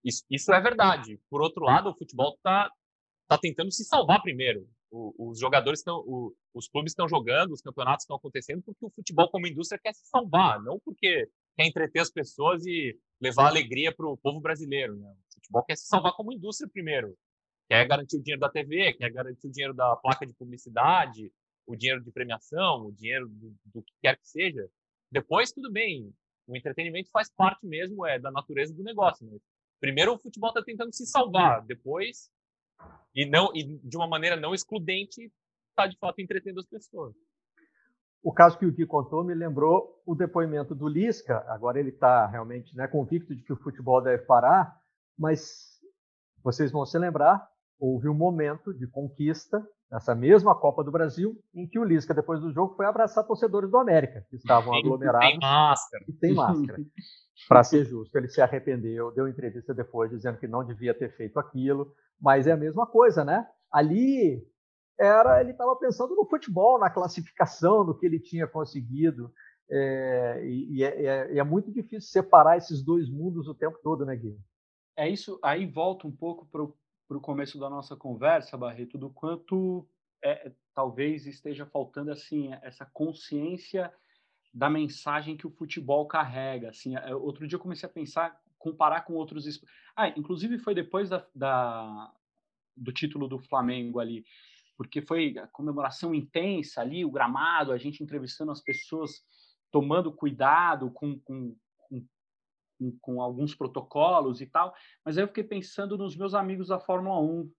isso, isso é verdade. Por outro lado, o futebol está tá tentando se salvar primeiro. O, os jogadores estão, os clubes estão jogando, os campeonatos estão acontecendo porque o futebol como indústria quer se salvar, não porque quer entreter as pessoas e levar alegria para o povo brasileiro. Né? O futebol quer se salvar como indústria primeiro quer garantir o dinheiro da TV, quer garantir o dinheiro da placa de publicidade, o dinheiro de premiação, o dinheiro do, do que quer que seja. Depois, tudo bem, o entretenimento faz parte mesmo é da natureza do negócio. Né? Primeiro, o futebol está tentando se salvar, depois, e não e de uma maneira não excludente, está de fato entretendo as pessoas. O caso que o Gui contou me lembrou o depoimento do Lisca. Agora ele está realmente né, convicto de que o futebol deve parar, mas vocês vão se lembrar houve um momento de conquista nessa mesma Copa do Brasil, em que o Lisca, depois do jogo, foi abraçar torcedores do América, que estavam aglomerados. Tem máscara. E tem máscara. Para ser justo, ele se arrependeu, deu entrevista depois dizendo que não devia ter feito aquilo, mas é a mesma coisa, né? Ali era ele estava pensando no futebol, na classificação, no que ele tinha conseguido. É, e, é, é, é, muito difícil separar esses dois mundos o tempo todo, né, Gui? É isso, aí volta um pouco para o começo da nossa conversa, Barreto, do quanto é, talvez esteja faltando assim essa consciência da mensagem que o futebol carrega. Assim, é, outro dia eu comecei a pensar, comparar com outros. Ah, inclusive foi depois da, da do título do Flamengo ali porque foi a comemoração intensa ali, o gramado, a gente entrevistando as pessoas, tomando cuidado com, com, com, com alguns protocolos e tal. Mas aí eu fiquei pensando nos meus amigos da Fórmula 1,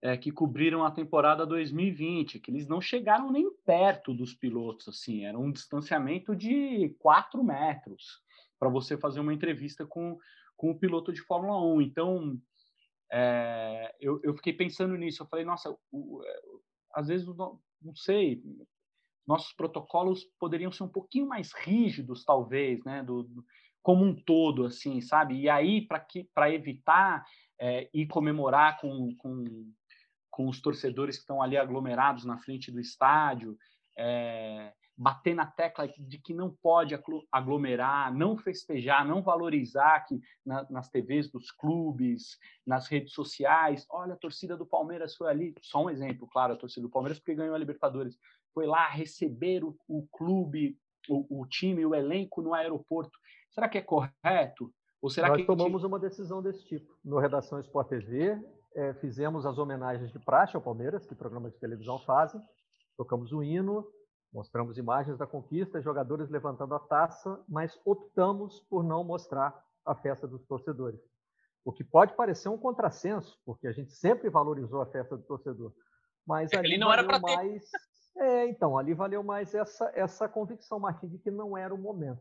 é, que cobriram a temporada 2020, que eles não chegaram nem perto dos pilotos, assim, era um distanciamento de 4 metros para você fazer uma entrevista com, com o piloto de Fórmula 1. Então, é, eu, eu, fiquei pensando nisso. Eu falei, nossa, o, é, às vezes, não, não, sei, nossos protocolos poderiam ser um pouquinho mais rígidos, talvez, né, do, do como um todo, assim, sabe? E aí, para evitar é, ir comemorar com, com, com os torcedores que estão ali aglomerados na frente do estádio, é, bater na tecla de que não pode aglomerar, não festejar, não valorizar que na, nas TVs dos clubes, nas redes sociais, olha, a torcida do Palmeiras foi ali, só um exemplo, claro, a torcida do Palmeiras porque ganhou a Libertadores, foi lá receber o, o clube, o, o, time, o elenco no aeroporto. Será que é correto? Ou será Nós que tomamos uma decisão desse tipo. No Redação Sport TV, é, fizemos as homenagens de praxe ao Palmeiras, que programas de televisão fazem, tocamos o hino, Mostramos imagens da conquista, jogadores levantando a taça, mas optamos por não mostrar a festa dos torcedores. O que pode parecer um contrassenso, porque a gente sempre valorizou a festa do torcedor. Mas é ali não era para mais... ter. É, então, ali valeu mais essa, essa convicção, Martim, de que não era o momento,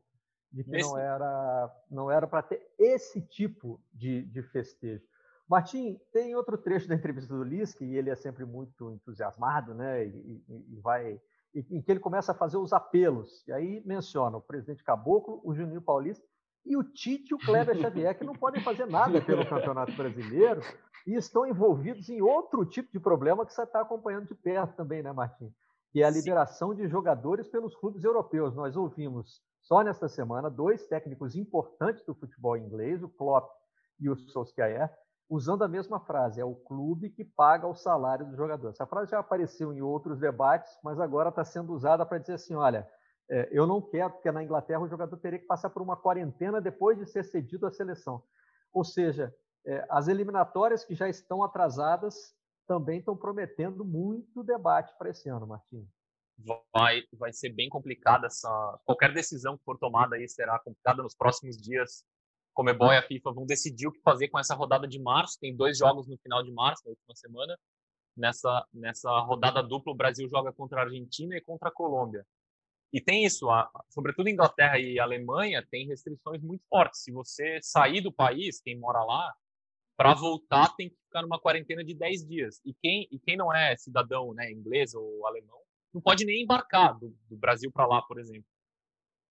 de que Esse... não era não era para ter esse tipo de, de festejo. Martim, tem outro trecho da entrevista do Lisca, e ele é sempre muito entusiasmado, né? E, e, e vai em que ele começa a fazer os apelos. E aí menciona o presidente Caboclo, o Juninho Paulista e o Tite e o Kleber Xavier, que não podem fazer nada pelo Campeonato Brasileiro e estão envolvidos em outro tipo de problema que você está acompanhando de perto também, né, Martim? Que é a liberação de jogadores pelos clubes europeus. Nós ouvimos só nesta semana dois técnicos importantes do futebol inglês, o Klopp e o Solskjaer, usando a mesma frase, é o clube que paga o salário do jogador. Essa frase já apareceu em outros debates, mas agora está sendo usada para dizer assim, olha, é, eu não quero, porque na Inglaterra o jogador teria que passar por uma quarentena depois de ser cedido à seleção. Ou seja, é, as eliminatórias que já estão atrasadas também estão prometendo muito debate para esse ano, Martins. Vai, vai ser bem complicada essa. Qualquer decisão que for tomada aí será complicada nos próximos dias. Comebol e a FIFA vão decidir o que fazer com essa rodada de março. Tem dois jogos no final de março, na última semana. Nessa, nessa rodada dupla, o Brasil joga contra a Argentina e contra a Colômbia. E tem isso, a, sobretudo Inglaterra e Alemanha, tem restrições muito fortes. Se você sair do país, quem mora lá, para voltar tem que ficar numa quarentena de 10 dias. E quem, e quem não é cidadão né, inglês ou alemão, não pode nem embarcar do, do Brasil para lá, por exemplo.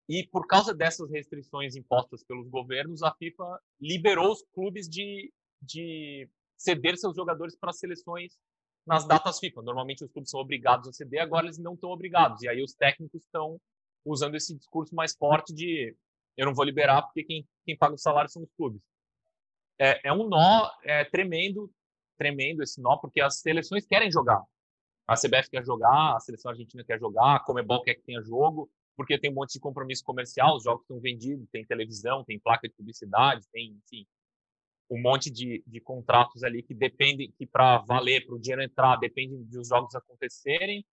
E por causa dessas restrições impostas pelos governos, a FIFA liberou os clubes de, de ceder seus jogadores para as seleções nas datas FIFA. Normalmente os clubes são obrigados a ceder, agora eles não estão obrigados. E aí os técnicos estão usando esse discurso mais forte de eu não vou liberar porque quem, quem paga o salário são os clubes. É, é um nó é, tremendo, tremendo esse nó, porque as seleções querem jogar. A CBF quer jogar, a seleção argentina quer jogar, a Comebol quer que tenha jogo, porque tem um monte de compromisso comercial, os jogos estão vendidos, tem televisão, tem placa de publicidade, tem, enfim, um monte de, de contratos ali que dependem, que para valer, para o dinheiro entrar, dependem dos jogos acontecerem.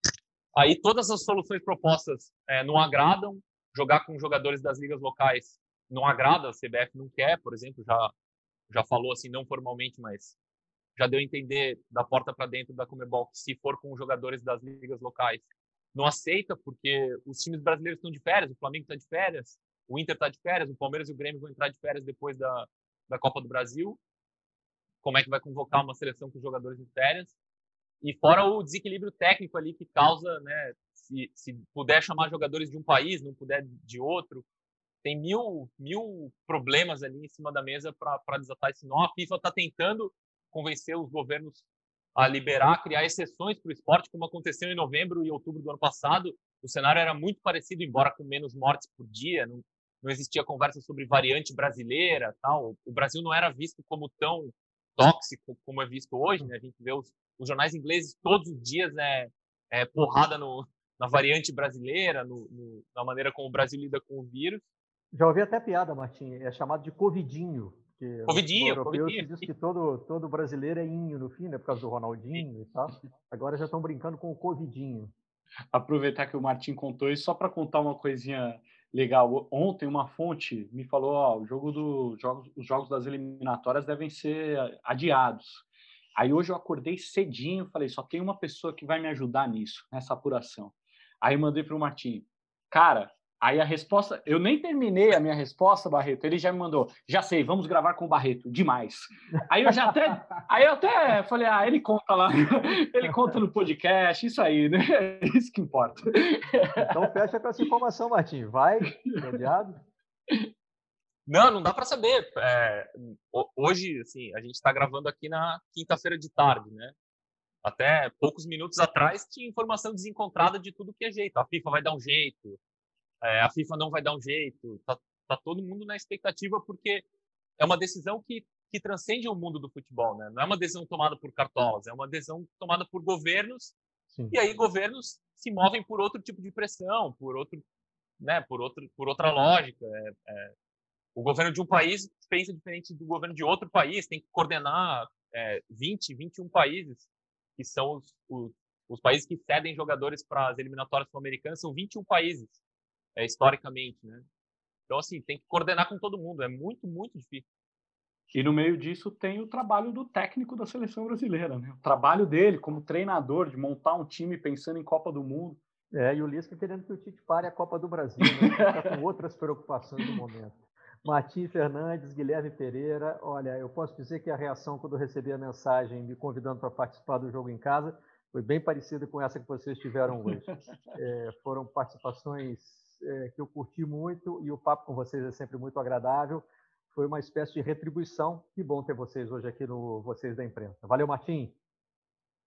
Aí todas as soluções propostas é, não agradam, jogar com jogadores das ligas locais não agrada, a CBF não quer, por exemplo, já, já falou assim, não formalmente, mas já deu a entender da porta para dentro da Comebol que se for com jogadores das ligas locais, não aceita porque os times brasileiros estão de férias, o Flamengo está de férias, o Inter está de férias, o Palmeiras e o Grêmio vão entrar de férias depois da, da Copa do Brasil. como é que vai convocar uma seleção com jogadores de férias. E fora o desequilíbrio técnico ali que causa, né, se, se puder chamar jogadores de um país, não puder de outro, tem mil, mil problemas ali em cima da mesa para desatar esse nó. A FIFA está tentando convencer os governos a liberar, criar exceções para o esporte, como aconteceu em novembro e outubro do ano passado. O cenário era muito parecido, embora com menos mortes por dia, não, não existia conversa sobre variante brasileira, tal. O Brasil não era visto como tão tóxico como é visto hoje, né? A gente vê os, os jornais ingleses todos os dias é, é porrada no, na variante brasileira, no, no, na maneira como o Brasil lida com o vírus. Já ouvi até piada, Martim, é chamado de covidinho. Covidinho, covidinho. diz que todo, todo brasileiro é inho no fim, né, por causa do Ronaldinho e tal. Agora já estão brincando com o covidinho. Aproveitar que o Martim contou isso, só para contar uma coisinha legal. Ontem uma fonte me falou, ó, o jogo do, jogos, os jogos das eliminatórias devem ser adiados. Aí hoje eu acordei cedinho, falei, só tem uma pessoa que vai me ajudar nisso, nessa apuração. Aí mandei para o Martim, cara, Aí a resposta, eu nem terminei a minha resposta, Barreto. Ele já me mandou, já sei, vamos gravar com o Barreto, demais. Aí eu já até, aí eu até falei, ah, ele conta lá, ele conta no podcast, isso aí, né? É isso que importa. Então fecha com essa informação, Martim. Vai, mediado. Não, não dá para saber. É, hoje, assim, a gente está gravando aqui na quinta-feira de tarde, né? Até poucos minutos atrás tinha informação desencontrada de tudo que é jeito. A FIFA vai dar um jeito, é, a FIFA não vai dar um jeito, tá, tá, todo mundo na expectativa porque é uma decisão que, que transcende o mundo do futebol, né? Não é uma decisão tomada por cartolas, é uma decisão tomada por governos Sim. e aí governos se movem por outro tipo de pressão, por outro, né? Por outro, por outra lógica. É, é, o governo de um país pensa diferente do governo de outro país, tem que coordenar é, 20, 21 países que são os, os, os países que cedem jogadores para as eliminatórias sul-americanas, são 21 países é, historicamente, né? Então, assim, tem que coordenar com todo mundo, é muito, muito difícil. E no meio disso tem o trabalho do técnico da seleção brasileira, né? O trabalho dele como treinador, de montar um time pensando em Copa do Mundo. É, e o Lisca querendo que o Tite pare a Copa do Brasil, né? Está com outras preocupações no momento. Martim Fernandes, Guilherme Pereira, olha, eu posso dizer que a reação quando eu recebi a mensagem me convidando para participar do jogo em casa foi bem parecida com essa que vocês tiveram hoje. É, foram participações é, que eu curti muito e o papo com vocês é sempre muito agradável. Foi uma espécie de retribuição. Que bom ter vocês hoje aqui no Vocês da Imprensa. Valeu, Martim.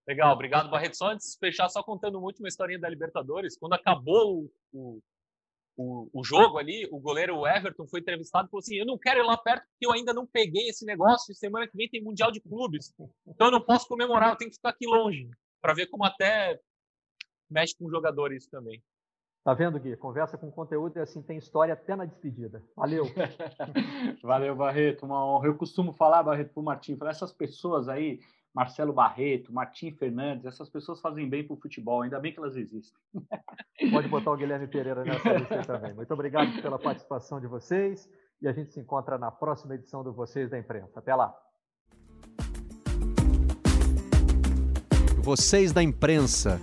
Legal, obrigado, Barreto. Só antes de fechar, só contando uma última historinha da Libertadores. Quando acabou o, o, o, jogo ali, o goleiro Everton foi entrevistado e falou assim: Eu não quero ir lá perto porque eu ainda não peguei esse negócio. Semana que vem tem Mundial de Clubes. Então eu não posso comemorar, eu tenho que ficar aqui longe. Para ver como até mexe com o jogador isso também. Tá vendo, Gui? Conversa com conteúdo e assim tem história até na despedida. Valeu. Valeu, Barreto. Uma honra. Eu costumo falar, Barreto, para o Martim, falar essas pessoas aí, Marcelo Barreto, Martim Fernandes, essas pessoas fazem bem para o futebol, ainda bem que elas existem. Pode botar o Guilherme Pereira nessa lista também. Muito obrigado pela participação de vocês e a gente se encontra na próxima edição do Vocês da Imprensa. Até lá. Vocês da Imprensa.